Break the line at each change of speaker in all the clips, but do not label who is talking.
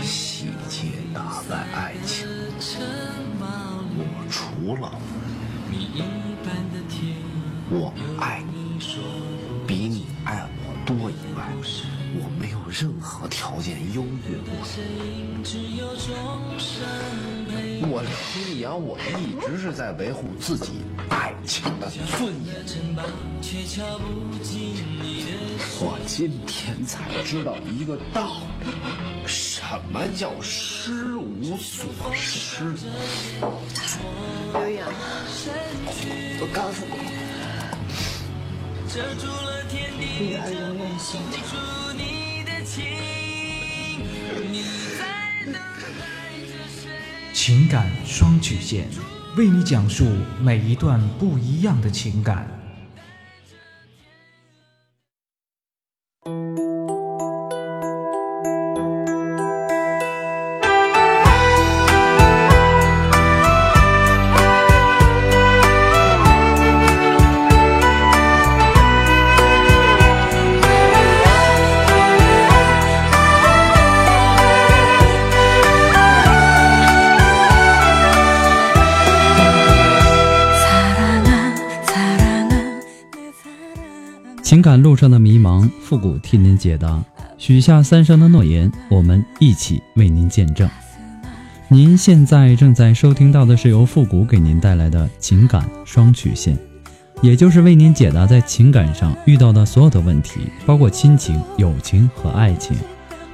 细节打败爱情，我除了我爱你比你爱我多以外，我没有任何条件优越过你。我刘洋，我一直是在维护自己情的尊严。我今天才知道一个道理，什么叫失无所失？
刘洋，我告诉你，女儿永远幸
情感双曲线，为你讲述每一段不一样的情感。
路上的迷茫，复古替您解答。许下三生的诺言，我们一起为您见证。您现在正在收听到的是由复古给您带来的情感双曲线，也就是为您解答在情感上遇到的所有的问题，包括亲情、友情和爱情。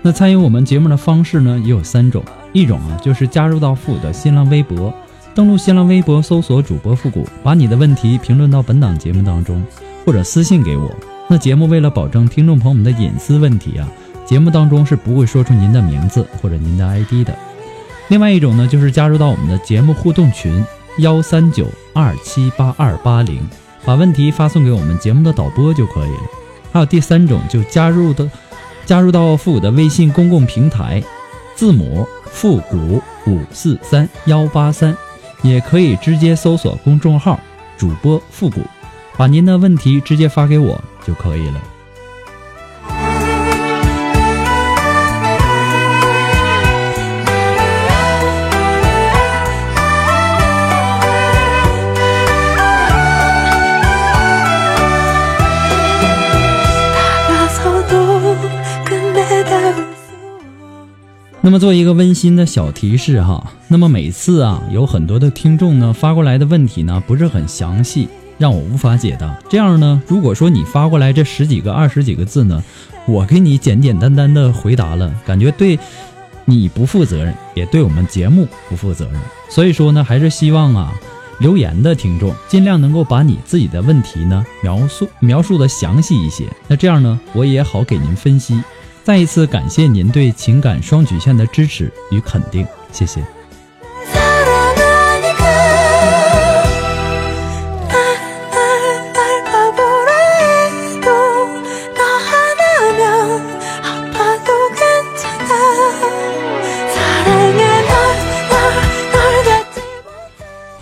那参与我们节目的方式呢，也有三种。一种啊，就是加入到复古的新浪微博，登录新浪微博搜索主播复古，把你的问题评论到本档节目当中。或者私信给我，那节目为了保证听众朋友们的隐私问题啊，节目当中是不会说出您的名字或者您的 ID 的。另外一种呢，就是加入到我们的节目互动群幺三九二七八二八零，把问题发送给我们节目的导播就可以了。还有第三种，就加入的加入到复古的微信公共平台，字母复古五四三幺八三，也可以直接搜索公众号主播复古。把您的问题直接发给我就可以了。那么做一个温馨的小提示哈，那么每次啊，有很多的听众呢发过来的问题呢不是很详细。让我无法解答。这样呢，如果说你发过来这十几个、二十几个字呢，我给你简简单单的回答了，感觉对你不负责任，也对我们节目不负责任。所以说呢，还是希望啊，留言的听众尽量能够把你自己的问题呢描述描述的详细一些。那这样呢，我也好给您分析。再一次感谢您对情感双曲线的支持与肯定，谢谢。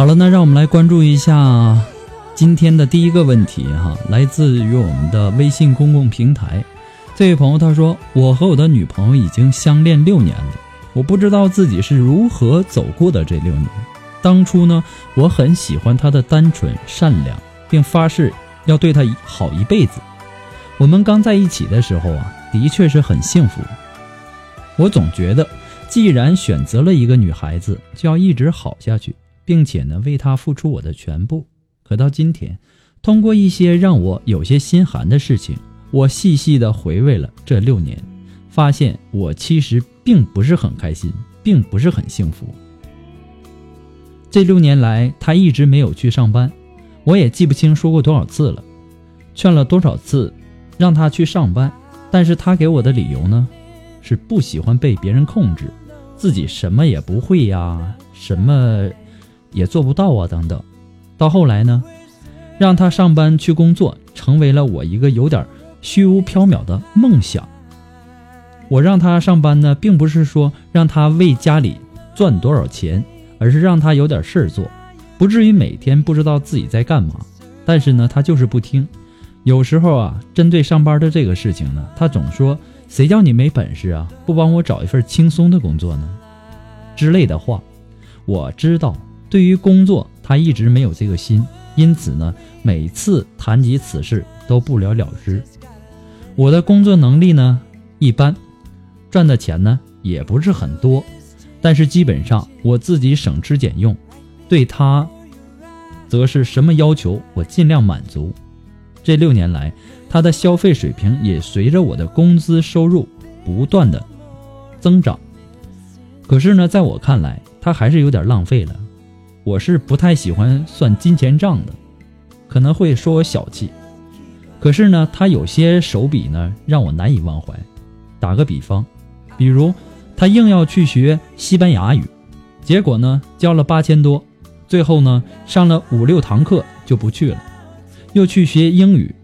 好了，那让我们来关注一下今天的第一个问题哈，来自于我们的微信公共平台。这位朋友他说：“我和我的女朋友已经相恋六年了，我不知道自己是如何走过的这六年。当初呢，我很喜欢她的单纯善良，并发誓要对她好一辈子。我们刚在一起的时候啊，的确是很幸福。我总觉得，既然选择了一个女孩子，就要一直好下去。”并且呢，为他付出我的全部。可到今天，通过一些让我有些心寒的事情，我细细的回味了这六年，发现我其实并不是很开心，并不是很幸福。这六年来，他一直没有去上班，我也记不清说过多少次了，劝了多少次，让他去上班，但是他给我的理由呢，是不喜欢被别人控制，自己什么也不会呀，什么也做不到啊，等等。到后来呢？让他上班去工作，成为了我一个有点虚无缥缈的梦想。我让他上班呢，并不是说让他为家里赚多少钱，而是让他有点事儿做，不至于每天不知道自己在干嘛。但是呢，他就是不听。有时候啊，针对上班的这个事情呢，他总说：“谁叫你没本事啊，不帮我找一份轻松的工作呢？”之类的话。我知道，对于工作，他一直没有这个心。因此呢，每次谈及此事都不了了之。我的工作能力呢一般，赚的钱呢也不是很多，但是基本上我自己省吃俭用，对他，则是什么要求我尽量满足。这六年来，他的消费水平也随着我的工资收入不断的增长。可是呢，在我看来，他还是有点浪费了。我是不太喜欢算金钱账的，可能会说我小气。可是呢，他有些手笔呢，让我难以忘怀。打个比方，比如他硬要去学西班牙语，结果呢交了八千多，最后呢上了五六堂课就不去了；又去学英语，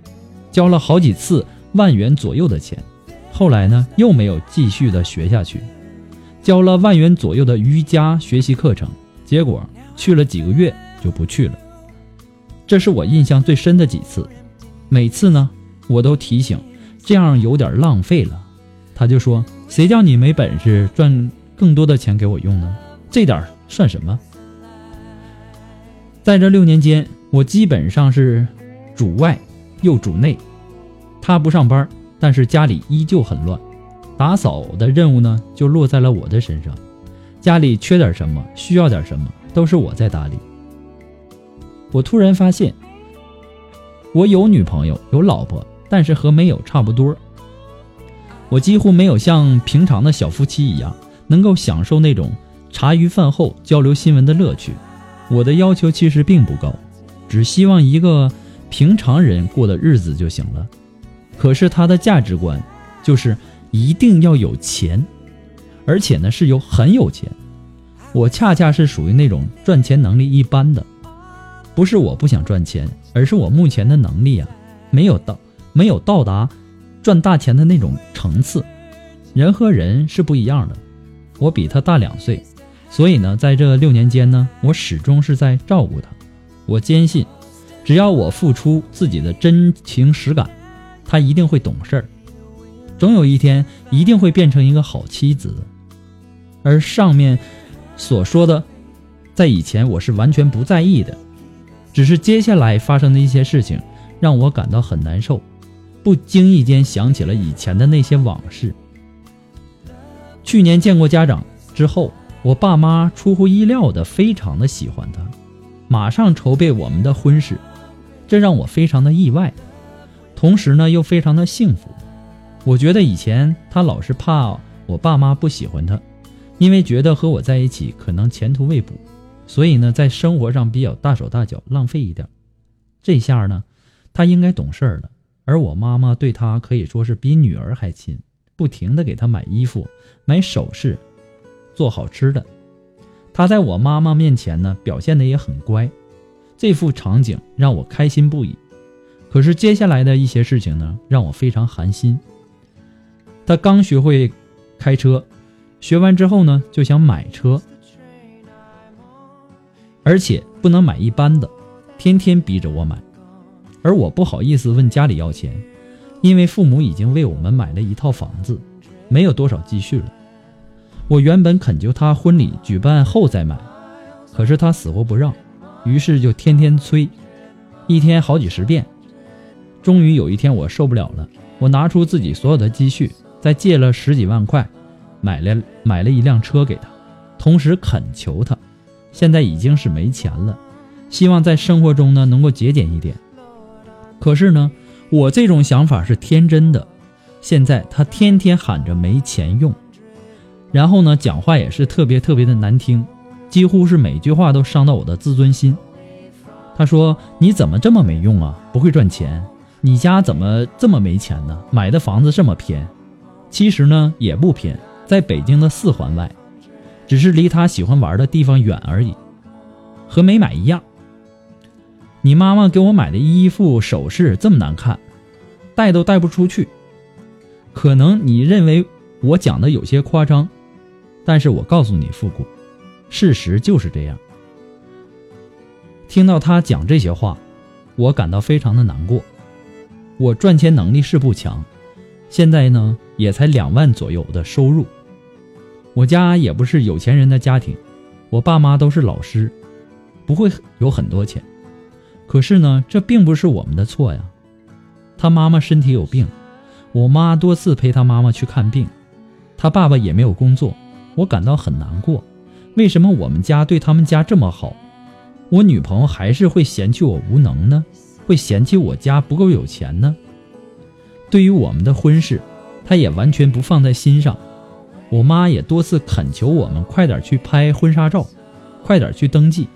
交了好几次万元左右的钱，后来呢又没有继续的学下去；交了万元左右的瑜伽学习课程，结果。去了几个月就不去了，这是我印象最深的几次。每次呢，我都提醒，这样有点浪费了。他就说：“谁叫你没本事赚更多的钱给我用呢？这点算什么？”在这六年间，我基本上是主外又主内。他不上班，但是家里依旧很乱，打扫的任务呢就落在了我的身上。家里缺点什么，需要点什么。都是我在打理。我突然发现，我有女朋友，有老婆，但是和没有差不多。我几乎没有像平常的小夫妻一样，能够享受那种茶余饭后交流新闻的乐趣。我的要求其实并不高，只希望一个平常人过的日子就行了。可是他的价值观就是一定要有钱，而且呢是有很有钱。我恰恰是属于那种赚钱能力一般的，不是我不想赚钱，而是我目前的能力啊，没有到没有到达赚大钱的那种层次。人和人是不一样的，我比他大两岁，所以呢，在这六年间呢，我始终是在照顾他。我坚信，只要我付出自己的真情实感，他一定会懂事儿，总有一天一定会变成一个好妻子。而上面。所说的，在以前我是完全不在意的，只是接下来发生的一些事情让我感到很难受，不经意间想起了以前的那些往事。去年见过家长之后，我爸妈出乎意料的非常的喜欢他，马上筹备我们的婚事，这让我非常的意外，同时呢又非常的幸福。我觉得以前他老是怕我爸妈不喜欢他。因为觉得和我在一起可能前途未卜，所以呢，在生活上比较大手大脚，浪费一点。这下呢，他应该懂事儿了。而我妈妈对他可以说是比女儿还亲，不停的给他买衣服、买首饰、做好吃的。他在我妈妈面前呢，表现的也很乖。这幅场景让我开心不已。可是接下来的一些事情呢，让我非常寒心。他刚学会开车。学完之后呢，就想买车，而且不能买一般的，天天逼着我买，而我不好意思问家里要钱，因为父母已经为我们买了一套房子，没有多少积蓄了。我原本恳求他婚礼举办后再买，可是他死活不让，于是就天天催，一天好几十遍。终于有一天我受不了了，我拿出自己所有的积蓄，再借了十几万块。买了买了一辆车给他，同时恳求他，现在已经是没钱了，希望在生活中呢能够节俭一点。可是呢，我这种想法是天真的。现在他天天喊着没钱用，然后呢，讲话也是特别特别的难听，几乎是每句话都伤到我的自尊心。他说：“你怎么这么没用啊？不会赚钱？你家怎么这么没钱呢？买的房子这么偏？其实呢，也不偏，在北京的四环外，只是离他喜欢玩的地方远而已，和没买一样。你妈妈给我买的衣服首饰这么难看，带都带不出去。”可能你认为我讲的有些夸张，但是我告诉你，复古，事实就是这样。听到他讲这些话，我感到非常的难过。我赚钱能力是不强，现在呢也才两万左右的收入。我家也不是有钱人的家庭，我爸妈都是老师，不会有很多钱。可是呢，这并不是我们的错呀。他妈妈身体有病。我妈多次陪他妈妈去看病，他爸爸也没有工作，我感到很难过。为什么我们家对他们家这么好，我女朋友还是会嫌弃我无能呢？会嫌弃我家不够有钱呢？对于我们的婚事，他也完全不放在心上。我妈也多次恳求我们快点去拍婚纱照，快点去登记。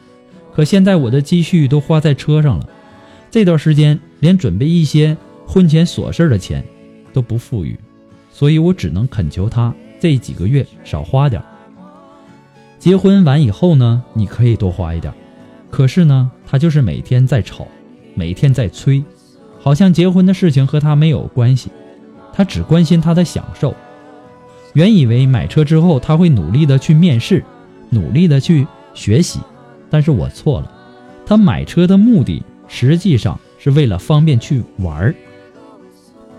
可现在我的积蓄都花在车上了，这段时间连准备一些婚前琐事的钱。都不富裕，所以我只能恳求她这几个月少花点。结婚完以后呢，你可以多花一点。可是呢，他就是每天在吵，每天在催，好像结婚的事情和他没有关系，他只关心他的享受。原以为买车之后他会努力的去面试，努力的去学习，但是我错了。他买车的目的实际上是为了方便去玩儿。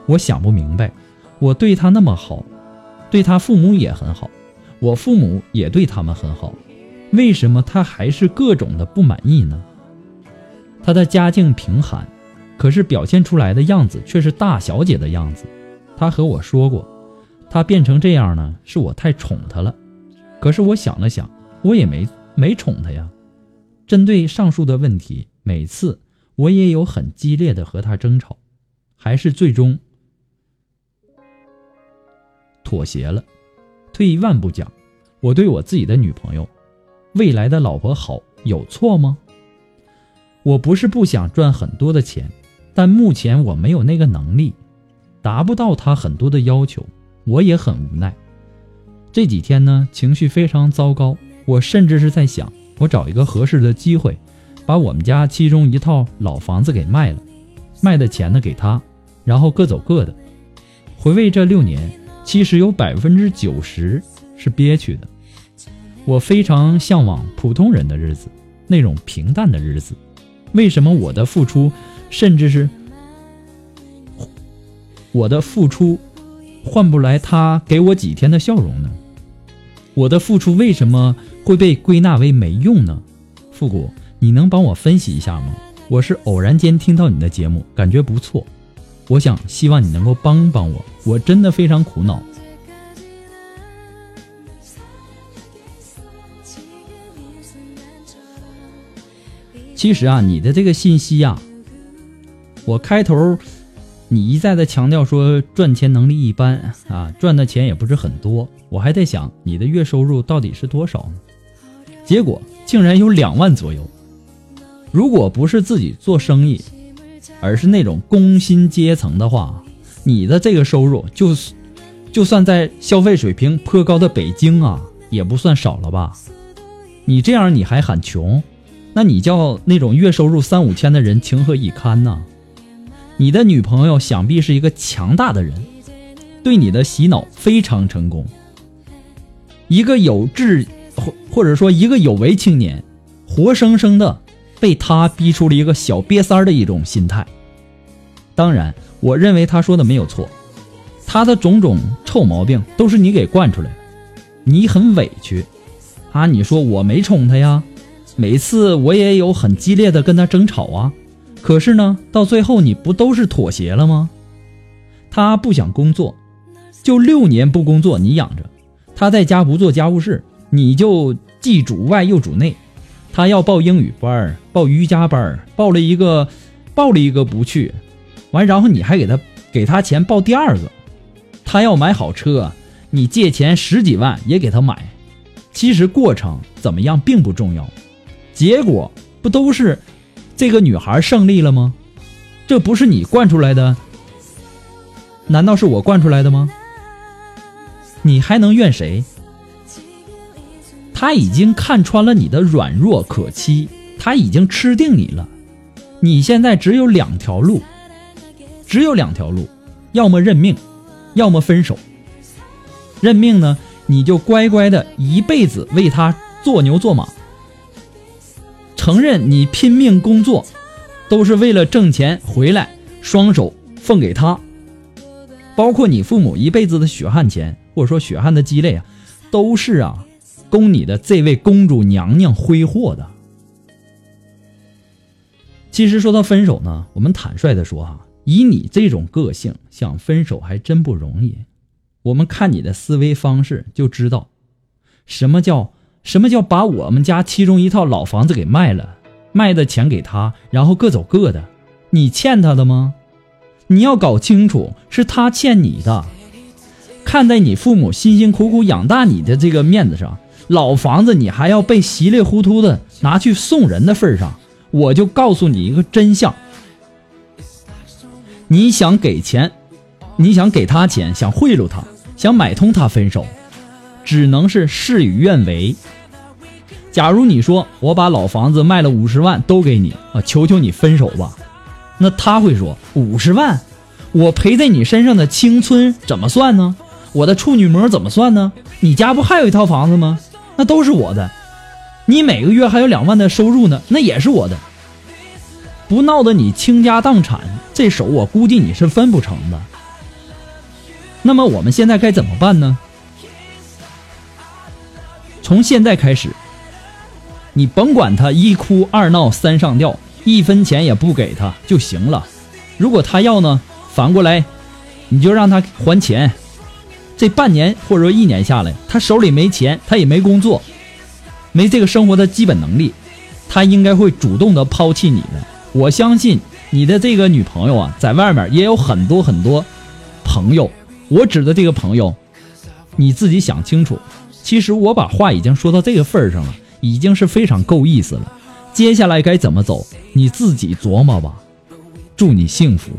我想不明白，我对他那么好，对他父母也很好，我父母也对他们很好，为什么他还是各种的不满意呢？他的家境贫寒，可是表现出来的样子却是大小姐的样子。他和我说过，他变成这样呢，是我太宠他了。可是我想了想，我也没没宠他呀。针对上述的问题，每次我也有很激烈的和他争吵，还是最终。妥协了。退一万步讲，我对我自己的女朋友、未来的老婆好，有错吗？我不是不想赚很多的钱，但目前我没有那个能力，达不到她很多的要求，我也很无奈。这几天呢，情绪非常糟糕，我甚至是在想，我找一个合适的机会，把我们家其中一套老房子给卖了，卖的钱呢给他，然后各走各的。回味这六年。其实有百分之九十是憋屈的。我非常向往普通人的日子，那种平淡的日子。为什么我的付出，甚至是我的付出，换不来他给我几天的笑容呢？我的付出为什么会被归纳为没用呢？复古，你能帮我分析一下吗？我是偶然间听到你的节目，感觉不错。我想，希望你能够帮帮我，我真的非常苦恼。其实啊，你的这个信息呀，我开头你一再的强调说赚钱能力一般啊，赚的钱也不是很多，我还在想你的月收入到底是多少呢？结果竟然有两万左右。如果不是自己做生意，而是那种工薪阶层的话，你的这个收入就是，就算在消费水平颇高的北京啊，也不算少了吧？你这样你还喊穷，那你叫那种月收入三五千的人情何以堪呢？你的女朋友想必是一个强大的人，对你的洗脑非常成功。一个有志或或者说一个有为青年，活生生的。被他逼出了一个小瘪三儿的一种心态。当然，我认为他说的没有错，他的种种臭毛病都是你给惯出来的。你很委屈啊！你说我没宠他呀，每次我也有很激烈的跟他争吵啊。可是呢，到最后你不都是妥协了吗？他不想工作，就六年不工作你养着；他在家不做家务事，你就既主外又主内。他要报英语班报瑜伽班报了一个，报了一个不去，完，然后你还给他给他钱报第二个，他要买好车，你借钱十几万也给他买。其实过程怎么样并不重要，结果不都是这个女孩胜利了吗？这不是你惯出来的？难道是我惯出来的吗？你还能怨谁？他已经看穿了你的软弱可欺，他已经吃定你了。你现在只有两条路，只有两条路，要么认命，要么分手。认命呢，你就乖乖的一辈子为他做牛做马，承认你拼命工作，都是为了挣钱回来，双手奉给他。包括你父母一辈子的血汗钱，或者说血汗的积累啊，都是啊，供你的这位公主娘娘挥霍的。其实说到分手呢，我们坦率的说哈，以你这种个性，想分手还真不容易。我们看你的思维方式就知道，什么叫什么叫把我们家其中一套老房子给卖了，卖的钱给他，然后各走各的。你欠他的吗？你要搞清楚，是他欠你的。看在你父母辛辛苦苦养大你的这个面子上，老房子你还要被稀里糊涂的拿去送人的份上。我就告诉你一个真相：你想给钱，你想给他钱，想贿赂他，想买通他分手，只能是事与愿违。假如你说我把老房子卖了五十万都给你啊，求求你分手吧，那他会说五十万，我赔在你身上的青春怎么算呢？我的处女膜怎么算呢？你家不还有一套房子吗？那都是我的。你每个月还有两万的收入呢，那也是我的。不闹得你倾家荡产，这手我估计你是分不成的。那么我们现在该怎么办呢？从现在开始，你甭管他一哭二闹三上吊，一分钱也不给他就行了。如果他要呢，反过来，你就让他还钱。这半年或者说一年下来，他手里没钱，他也没工作。没这个生活的基本能力，他应该会主动的抛弃你的。我相信你的这个女朋友啊，在外面也有很多很多朋友。我指的这个朋友，你自己想清楚。其实我把话已经说到这个份儿上了，已经是非常够意思了。接下来该怎么走，你自己琢磨吧。祝你幸福。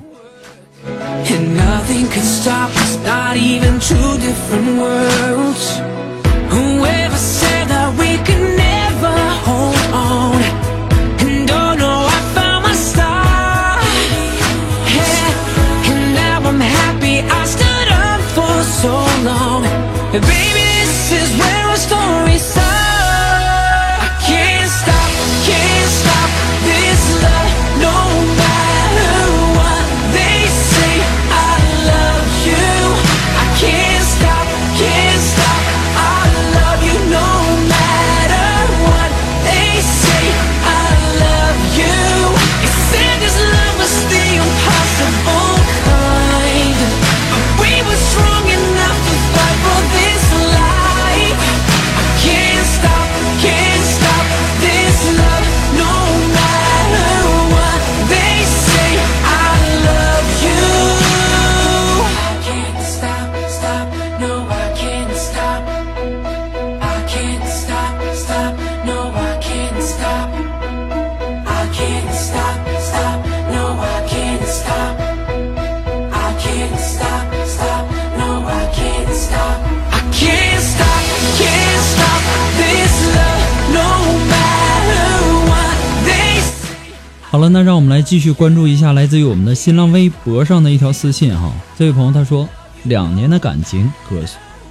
好了，那让我们来继续关注一下来自于我们的新浪微博上的一条私信哈。这位朋友他说，两年的感情可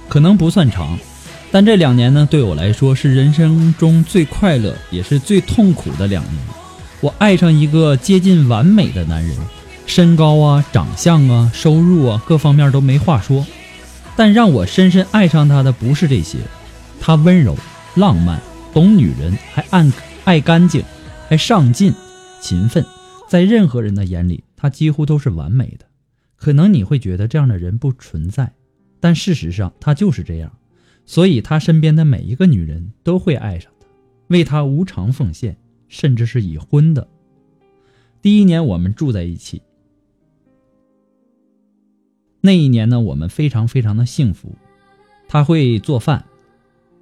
可能不算长，但这两年呢，对我来说是人生中最快乐也是最痛苦的两年。我爱上一个接近完美的男人，身高啊、长相啊、收入啊各方面都没话说，但让我深深爱上他的不是这些，他温柔、浪漫、懂女人，还爱爱干净，还上进。勤奋，在任何人的眼里，他几乎都是完美的。可能你会觉得这样的人不存在，但事实上他就是这样。所以，他身边的每一个女人都会爱上他，为他无偿奉献，甚至是已婚的。第一年我们住在一起，那一年呢，我们非常非常的幸福。他会做饭，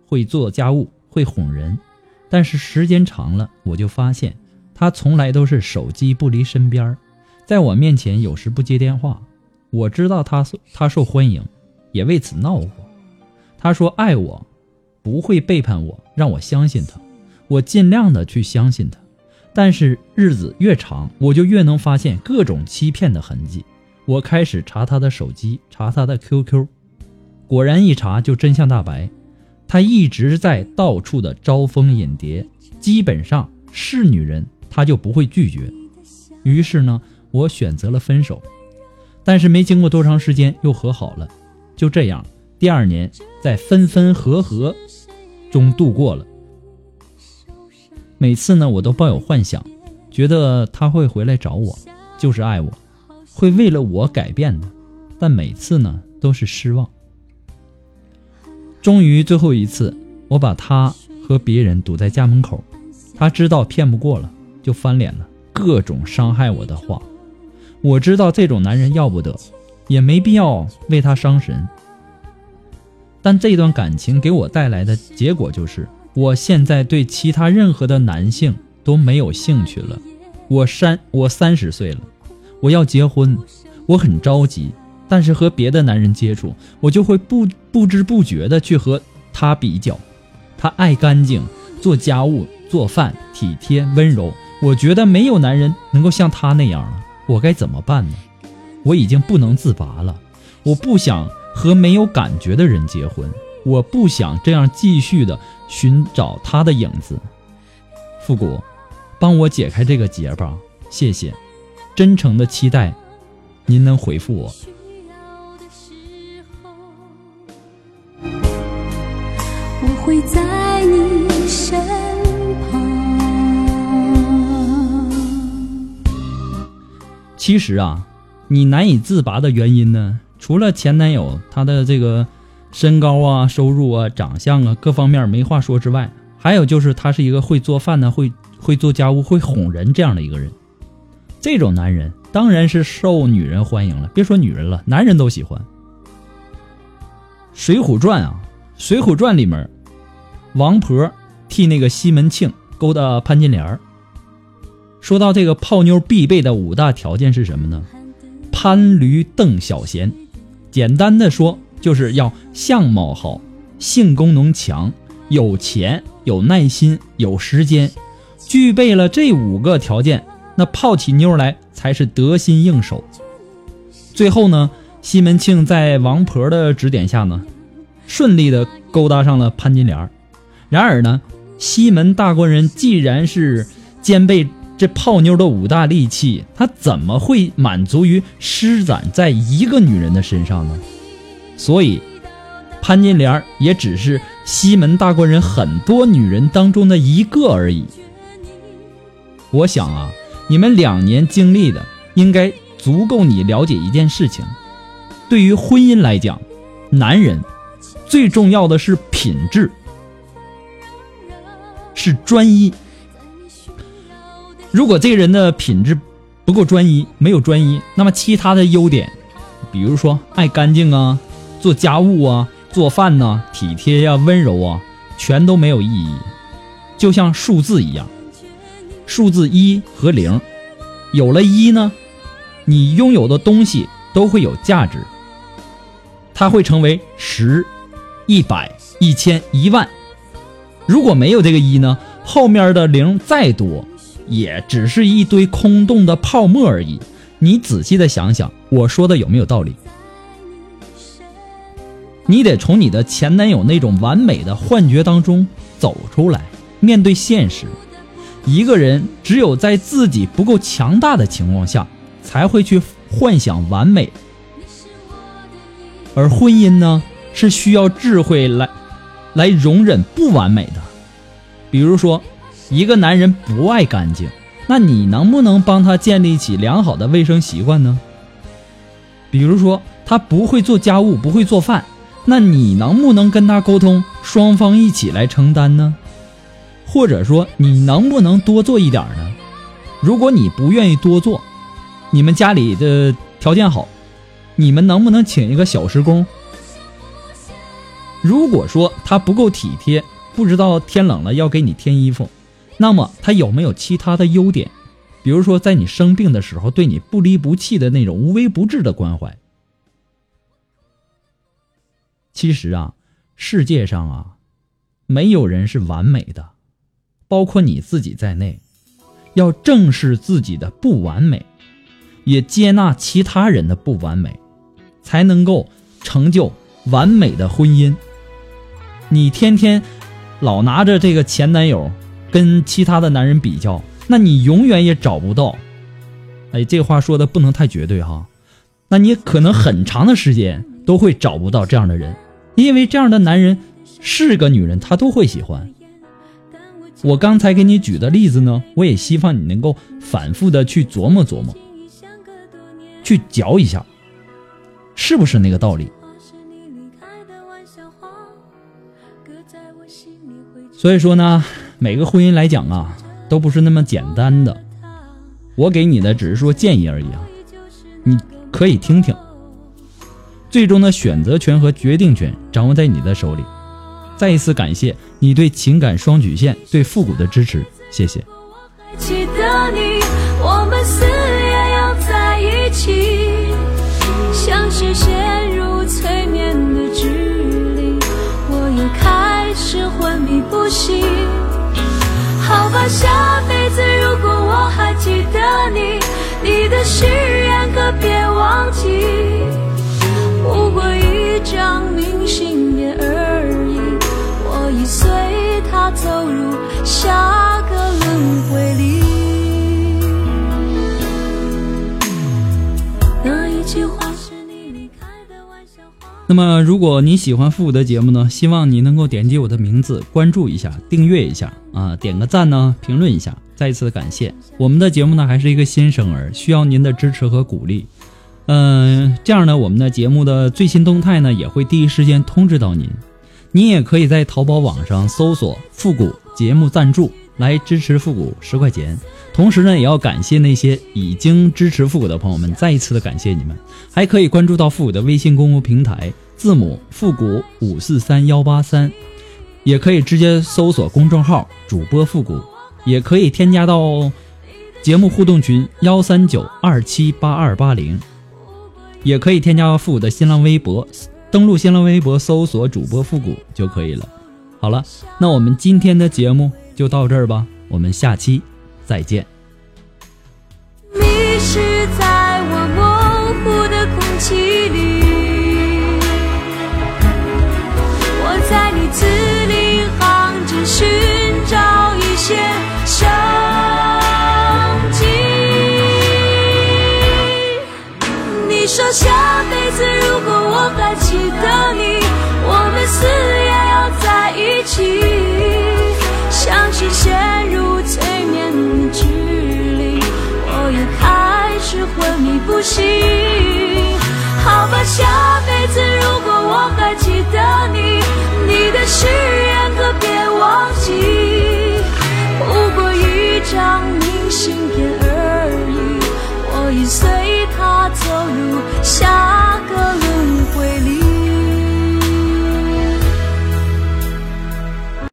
会做家务，会哄人，但是时间长了，我就发现他从来都是手机不离身边在我面前有时不接电话。我知道他他受欢迎，也为此闹过。他说爱我，不会背叛我，让我相信他。我尽量的去相信他，但是日子越长，我就越能发现各种欺骗的痕迹。我开始查他的手机，查他的 QQ。果然一查就真相大白，他一直在到处的招蜂引蝶，基本上是女人他就不会拒绝。于是呢，我选择了分手，但是没经过多长时间又和好了。就这样，第二年在分分合合中度过了。每次呢，我都抱有幻想，觉得他会回来找我，就是爱我，会为了我改变的。但每次呢，都是失望。终于最后一次，我把他和别人堵在家门口，他知道骗不过了，就翻脸了，各种伤害我的话。我知道这种男人要不得，也没必要为他伤神。但这段感情给我带来的结果就是，我现在对其他任何的男性都没有兴趣了。我三我三十岁了，我要结婚，我很着急。但是和别的男人接触，我就会不不知不觉的去和他比较。他爱干净，做家务、做饭，体贴温柔。我觉得没有男人能够像他那样了。我该怎么办呢？我已经不能自拔了。我不想和没有感觉的人结婚。我不想这样继续的寻找他的影子。复古，帮我解开这个结吧，谢谢。真诚的期待，您能回复我。会在你其实啊，你难以自拔的原因呢，除了前男友他的这个身高啊、收入啊、长相啊各方面没话说之外，还有就是他是一个会做饭呢、会会做家务、会哄人这样的一个人。这种男人当然是受女人欢迎了，别说女人了，男人都喜欢。《水浒传》啊，《水浒传》里面。王婆替那个西门庆勾搭潘金莲说到这个泡妞必备的五大条件是什么呢？潘驴邓小闲，简单的说就是要相貌好，性功能强，有钱，有耐心，有时间，具备了这五个条件，那泡起妞来才是得心应手。最后呢，西门庆在王婆的指点下呢，顺利的勾搭上了潘金莲然而呢，西门大官人既然是兼备这泡妞的五大利器，他怎么会满足于施展在一个女人的身上呢？所以，潘金莲也只是西门大官人很多女人当中的一个而已。我想啊，你们两年经历的应该足够你了解一件事情：对于婚姻来讲，男人最重要的是品质。是专一。如果这个人的品质不够专一，没有专一，那么其他的优点，比如说爱干净啊、做家务啊、做饭呐、体贴呀、温柔啊，全都没有意义。就像数字一样，数字一和零，有了一呢，你拥有的东西都会有价值，它会成为十、一百、一千、一万。如果没有这个一呢，后面的零再多，也只是一堆空洞的泡沫而已。你仔细的想想，我说的有没有道理？你得从你的前男友那种完美的幻觉当中走出来，面对现实。一个人只有在自己不够强大的情况下，才会去幻想完美。而婚姻呢，是需要智慧来。来容忍不完美的，比如说，一个男人不爱干净，那你能不能帮他建立起良好的卫生习惯呢？比如说，他不会做家务，不会做饭，那你能不能跟他沟通，双方一起来承担呢？或者说，你能不能多做一点呢？如果你不愿意多做，你们家里的条件好，你们能不能请一个小时工？如果说他不够体贴，不知道天冷了要给你添衣服，那么他有没有其他的优点？比如说在你生病的时候对你不离不弃的那种无微不至的关怀？其实啊，世界上啊，没有人是完美的，包括你自己在内。要正视自己的不完美，也接纳其他人的不完美，才能够成就完美的婚姻。你天天老拿着这个前男友跟其他的男人比较，那你永远也找不到。哎，这话说的不能太绝对哈。那你可能很长的时间都会找不到这样的人，因为这样的男人是个女人她都会喜欢。我刚才给你举的例子呢，我也希望你能够反复的去琢磨琢磨，去嚼一下，是不是那个道理？所以说呢，每个婚姻来讲啊，都不是那么简单的。我给你的只是说建议而已啊，你可以听听。最终的选择权和决定权掌握在你的手里。再一次感谢你对情感双曲线对复古的支持，谢谢。
记得你，我们死也要在一起，像是陷入催眠的距离，我也开始昏迷不醒。好吧，下辈子如果我还记得你，你的誓言可别忘记，不过一张明信片而已。我已随他走入下个轮回里。那
么，如果你喜欢复古的节目呢？希望你能够点击我的名字，关注一下，订阅一下啊，点个赞呢，评论一下。再一次的感谢，我们的节目呢还是一个新生儿，需要您的支持和鼓励。嗯，这样呢，我们的节目的最新动态呢也会第一时间通知到您。您也可以在淘宝网上搜索“复古节目赞助”来支持复古十块钱。同时呢，也要感谢那些已经支持复古的朋友们，再一次的感谢你们。还可以关注到复古的微信公众平台，字母复古五四三幺八三，也可以直接搜索公众号主播复古，也可以添加到节目互动群幺三九二七八二八零，也可以添加复古的新浪微博。登录新浪微博搜索主播复古就可以了。好了，那我们今天的节目就到这儿吧，我们下期再见。
你是在息像是陷入催眠的距我又开始昏迷不醒。好吧下辈子如果我还记得你你的誓言可别忘记。不过一张明信片而已我已随它走入下个